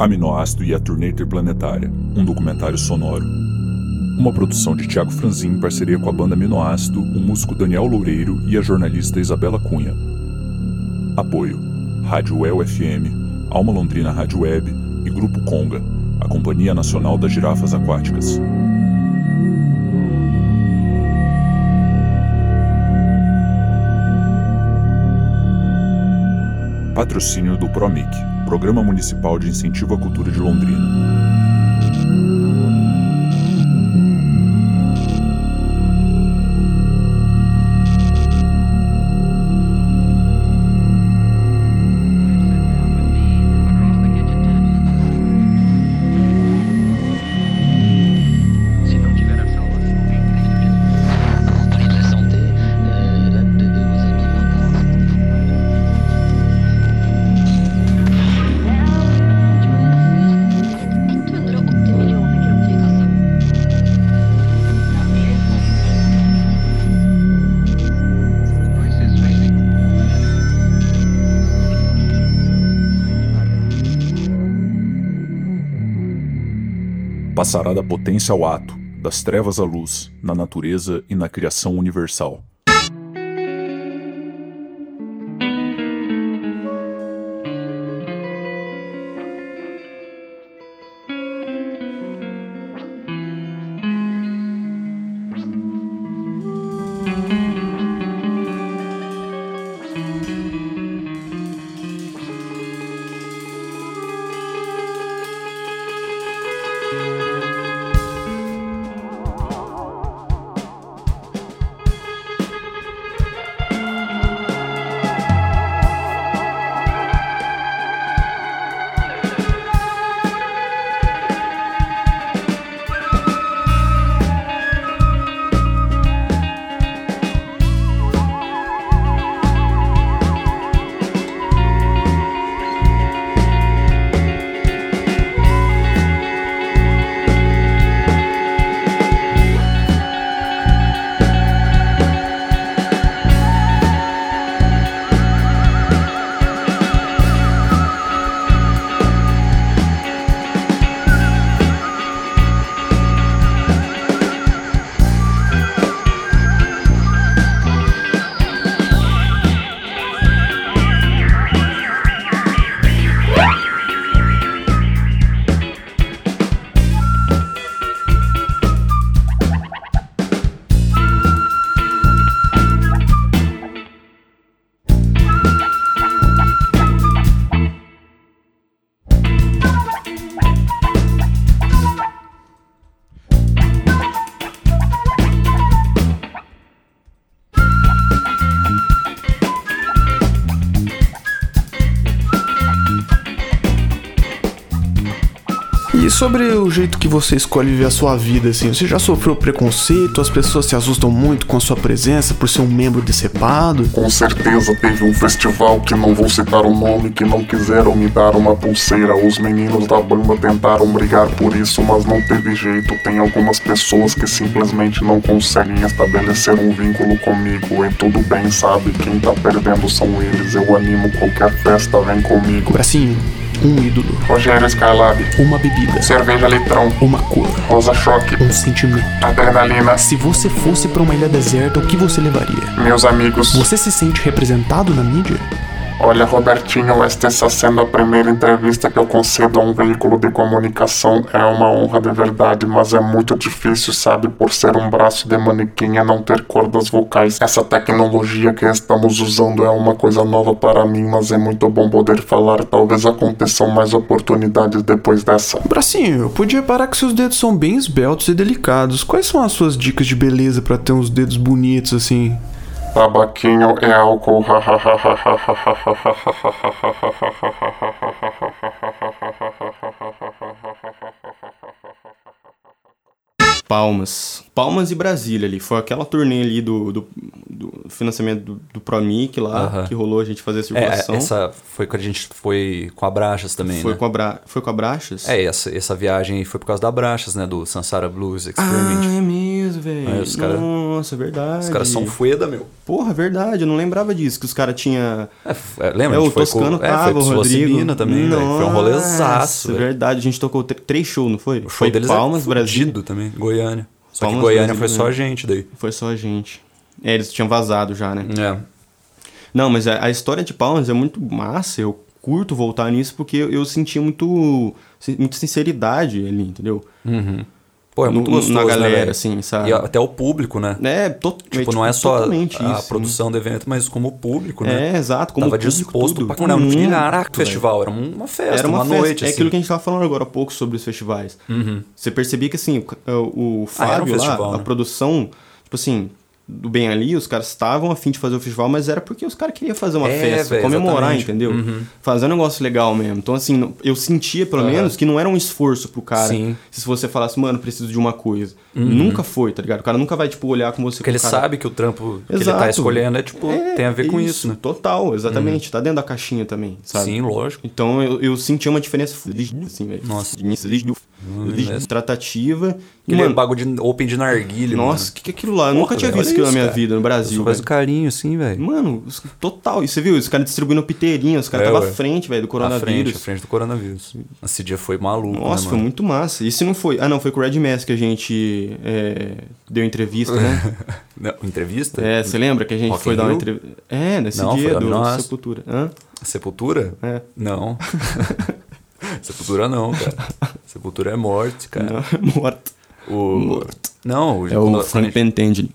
Aminoácido e a Turnê Interplanetária, um documentário sonoro. Uma produção de Tiago Franzin em parceria com a banda Aminoácido, o músico Daniel Loureiro e a jornalista Isabela Cunha. Apoio: Rádio UEL FM, Alma Londrina Rádio Web e Grupo Conga, a Companhia Nacional das Girafas Aquáticas. Patrocínio do PROMIC, Programa Municipal de Incentivo à Cultura de Londrina. Passará da potência ao ato, das trevas à luz, na natureza e na criação universal. Sobre o jeito que você escolhe viver a sua vida, assim, você já sofreu preconceito? As pessoas se assustam muito com a sua presença por ser um membro decepado? Com certeza teve um festival que não vou citar o nome que não quiseram me dar uma pulseira. Os meninos da banda tentaram brigar por isso, mas não teve jeito. Tem algumas pessoas que simplesmente não conseguem estabelecer um vínculo comigo. E tudo bem, sabe? Quem tá perdendo são eles. Eu animo qualquer festa, vem comigo. Bracinho, um ídolo, Rogério Skylab, uma bebida, cerveja litrão, uma cor, rosa choque, um sentimento. adrenalina. Se você fosse pra uma ilha deserta, o que você levaria? Meus amigos, Você se sente representado na mídia? Olha, Robertinho, esta está sendo a primeira entrevista que eu concedo a um veículo de comunicação. É uma honra de verdade, mas é muito difícil, sabe? Por ser um braço de manequim e não ter cordas vocais. Essa tecnologia que estamos usando é uma coisa nova para mim, mas é muito bom poder falar. Talvez aconteçam mais oportunidades depois dessa. Bracinho, eu podia parar que seus dedos são bem esbeltos e delicados. Quais são as suas dicas de beleza pra ter uns dedos bonitos assim? Tabaquinho é álcool. Palmas. Palmas e Brasília ali. Foi aquela turnê ali do, do, do financiamento do, do ProMic lá, que rolou a gente fazer a É, circulação. essa foi quando a gente foi com a Brachas também, foi, né? com a Bra... foi com a Brachas? É, essa, essa viagem foi por causa da Brachas, né? Do Sansara Blues Ah, Experiment. é mesmo, velho. É, cara- Nossa, verdade. Os caras são fueda, meu. Porra, verdade, eu não lembrava disso, que os caras tinham... É, é, lembra? É, o foi com- Toscano é, tava, foi com o Rodrigo. Também, velho. Foi um rolezaço, Nossa, verdade, a gente tocou tr- três shows, não foi? O show foi deles Palmas, é Brasília. fudido também, Goiânia. Só Palmas, que Goiânia foi só a gente daí. Foi só a gente. É, eles tinham vazado já, né? É. Não, mas a, a história de Palmas é muito massa, eu curto voltar nisso porque eu, eu sentia muito, muita sinceridade ali, entendeu? Pô, é muito no- gostoso, na né, galera, velho? assim, sabe? E até o público, né? É, to, Tipo, é, não é tipo, só a isso, produção do evento, mas como o público, né? É, exato. Como Tava público, disposto tudo. pra... Não, não tinha caraca, festival, era uma festa, Era uma, uma, festa. noite, é assim. aquilo que a gente tava falando agora há pouco sobre os festivais. Você percebia que, assim, o, o Ah, era um Fábio lá, festival, a né? produção, tipo assim, do bem ali, os caras estavam a fim de fazer o festival, mas era porque os caras queriam fazer uma É, festa, velho, comemorar, exatamente. entendeu? Uhum. Fazer um negócio legal mesmo. Então, assim, eu sentia, pelo Aham. menos, que não era um esforço pro cara. Sim. Se você falasse, mano, preciso de uma coisa. Nunca foi, tá ligado? O cara nunca vai, tipo, olhar com você Porque ele cara- sabe que o trampo que ele Exato. tá escolhendo é, tipo, É, tem a ver com isso, né? Total, exatamente. Tá dentro da caixinha também, sabe? Sim, lógico. Então eu, eu senti uma diferença assim, velho. Nossa. É. tratativa. Aquele mano, bagulho de open de narguilha, nossa, o que, que é aquilo lá? Eu nunca tinha visto na minha cara. vida no Brasil, Só faz um carinho assim, velho. Mano, total. E você viu? Os caras distribuindo piteirinha, os caras É, estavam ué. à frente, velho, do À frente, coronavírus. à frente do coronavírus. Esse dia foi maluco, Nossa, né, foi muito massa. E se não foi. Ah, não, foi com o Red Mask que a gente é, deu entrevista, né? Não, entrevista? é, você lembra que a gente Rock foi dar uma entrevista? É, nesse Não, dia do nossa. Sepultura. Hã? Sepultura? É. Não. Sepultura não, cara. Sepultura é morte, cara. Não, morto. O... Morto. Não, É o Frank gente- Pentangeli.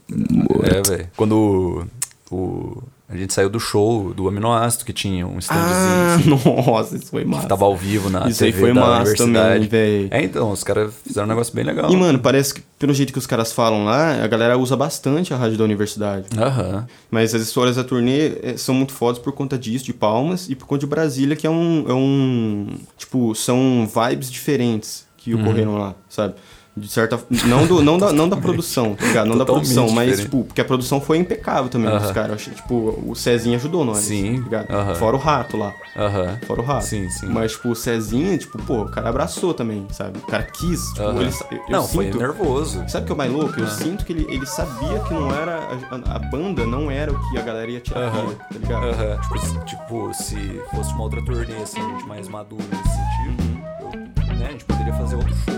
É, velho. Quando o, o- a gente saiu do show do Aminoácido, que tinha um standzinho Ah, assim, nossa, isso foi massa. que tava ao vivo na Isso aí TV foi da massa universidade. também, velho. É, então, os caras fizeram um negócio bem legal. E, mano, parece que, pelo jeito que os caras falam lá, a galera usa bastante a rádio da universidade. Aham. Mas as histórias da turnê eh, são muito fodas por conta disso, de Palmas, e por conta de Brasília, que é um. É um tipo, são vibes diferentes que Uhum. ocorreram lá, sabe? De certa. Não, do, não, da, não da produção, tá ligado? Não da produção, mas, diferente. tipo, porque a produção foi impecável também Aham. dos caras. Eu tipo, o Cezinha ajudou nós. Sim, Tá ligado? aham. Fora o rato lá. Aham. Fora o rato. Sim, sim. Mas, tipo, o Cezinha, tipo, pô, o cara abraçou também, sabe? O cara quis. Tipo, ele, eu, eu Não, foi sinto, nervoso. Sabe o que é o mais louco? Eu sinto que ele, ele sabia que não era. A, a banda não era o que a galera ia tirar tá ligado? Aham. Tipo, se- tipo, se fosse uma outra turnê, assim, a gente mais maduro nesse sentido, eu- né, a gente poderia fazer outro show.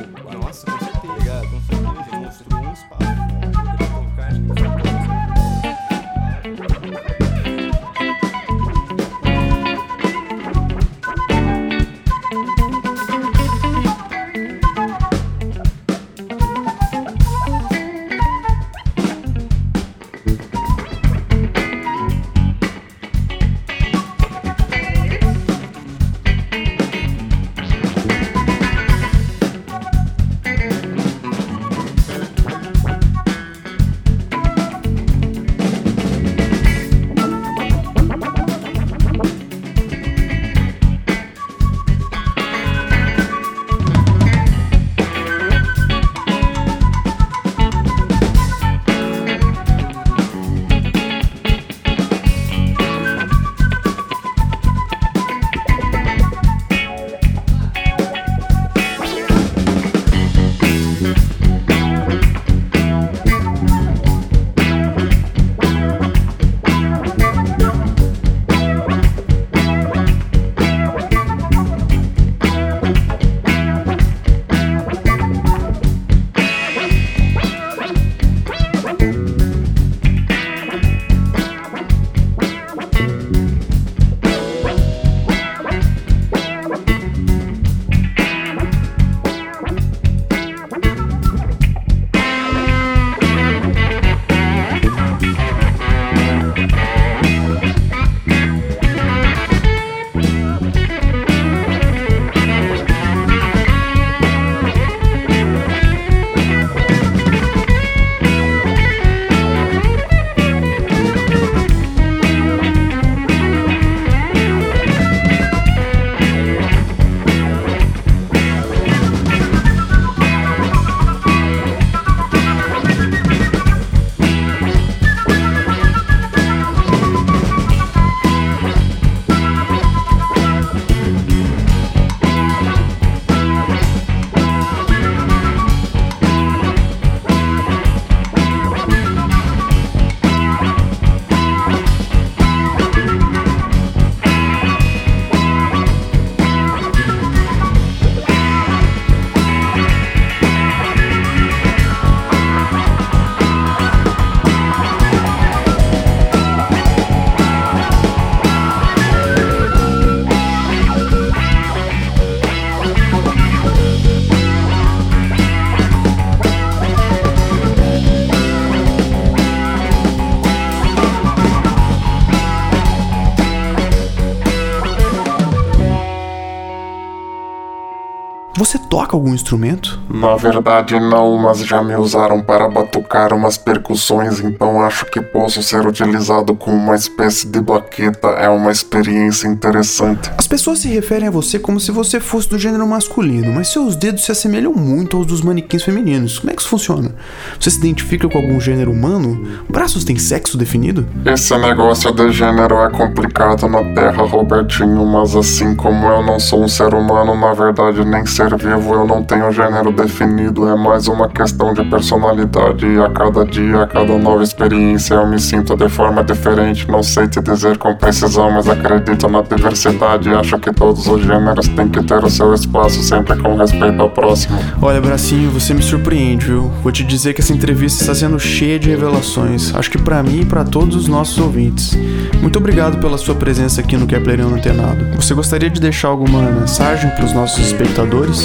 Toca algum instrumento? Na verdade, não, mas já me usaram para batucar umas percussões, então acho que posso ser utilizado como uma espécie de baqueta. É uma experiência interessante. As pessoas se referem a você como se você fosse do gênero masculino, mas seus dedos se assemelham muito aos dos manequins femininos. Como é que isso funciona? Você se identifica com algum gênero humano? Braços têm sexo definido? Esse negócio de gênero é complicado na Terra, Robertinho, mas assim como eu não sou um ser humano, na verdade nem ser vivo, eu não tenho gênero definido. É mais uma questão de personalidade e a cada dia, a cada nova experiência, eu me sinto de forma diferente. Não sei te dizer com precisão, mas acredito na diversidade acho que todos os gêneros têm que ter o seu espaço, sempre com respeito ao próximo. Olha, Bracinho, você me surpreende, viu? Vou te dizer que essa entrevista está sendo cheia de revelações. Acho que para mim e para todos os nossos ouvintes. Muito obrigado pela sua presença aqui no Kepleriano Antenado. Você gostaria de deixar alguma mensagem para os nossos espectadores?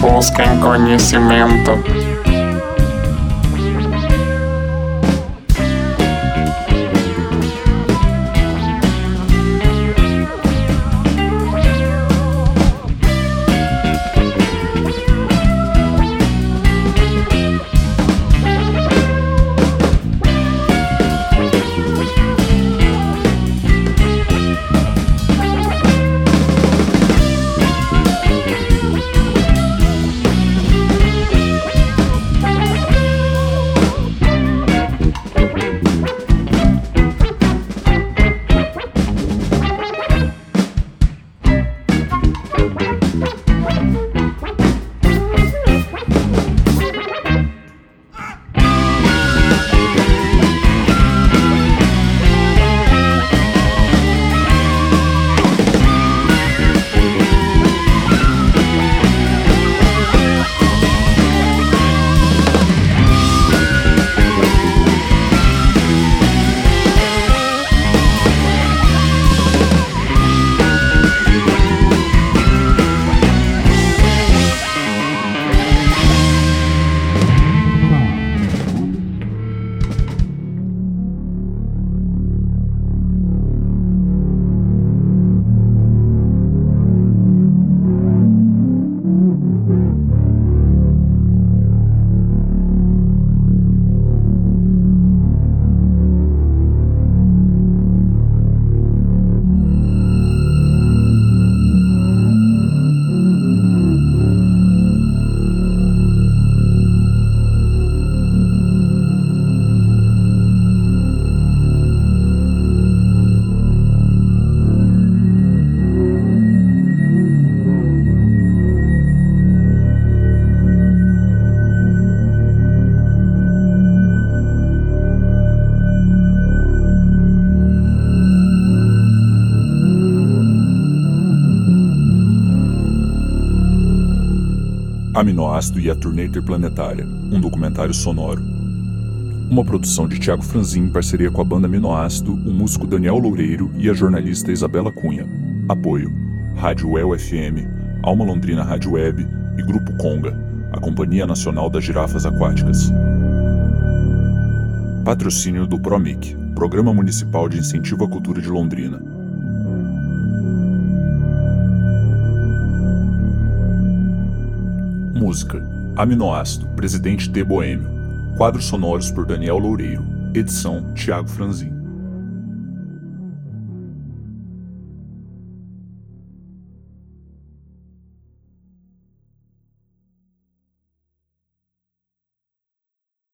Busquem conhecimento. Aminoácido e a Turnê Interplanetária, um documentário sonoro. Uma produção de Tiago Franzin em parceria com a banda Aminoácido, o músico Daniel Loureiro e a jornalista Isabela Cunha. Apoio: Rádio El FM, Alma Londrina Rádio Web e Grupo Conga, a Companhia Nacional das Girafas Aquáticas. Patrocínio do PROMIC, Programa Municipal de Incentivo à Cultura de Londrina. Música: Aminoácido, Presidente T. Boêmio. Quadros sonoros por Daniel Loureiro. Edição: Tiago Franzin.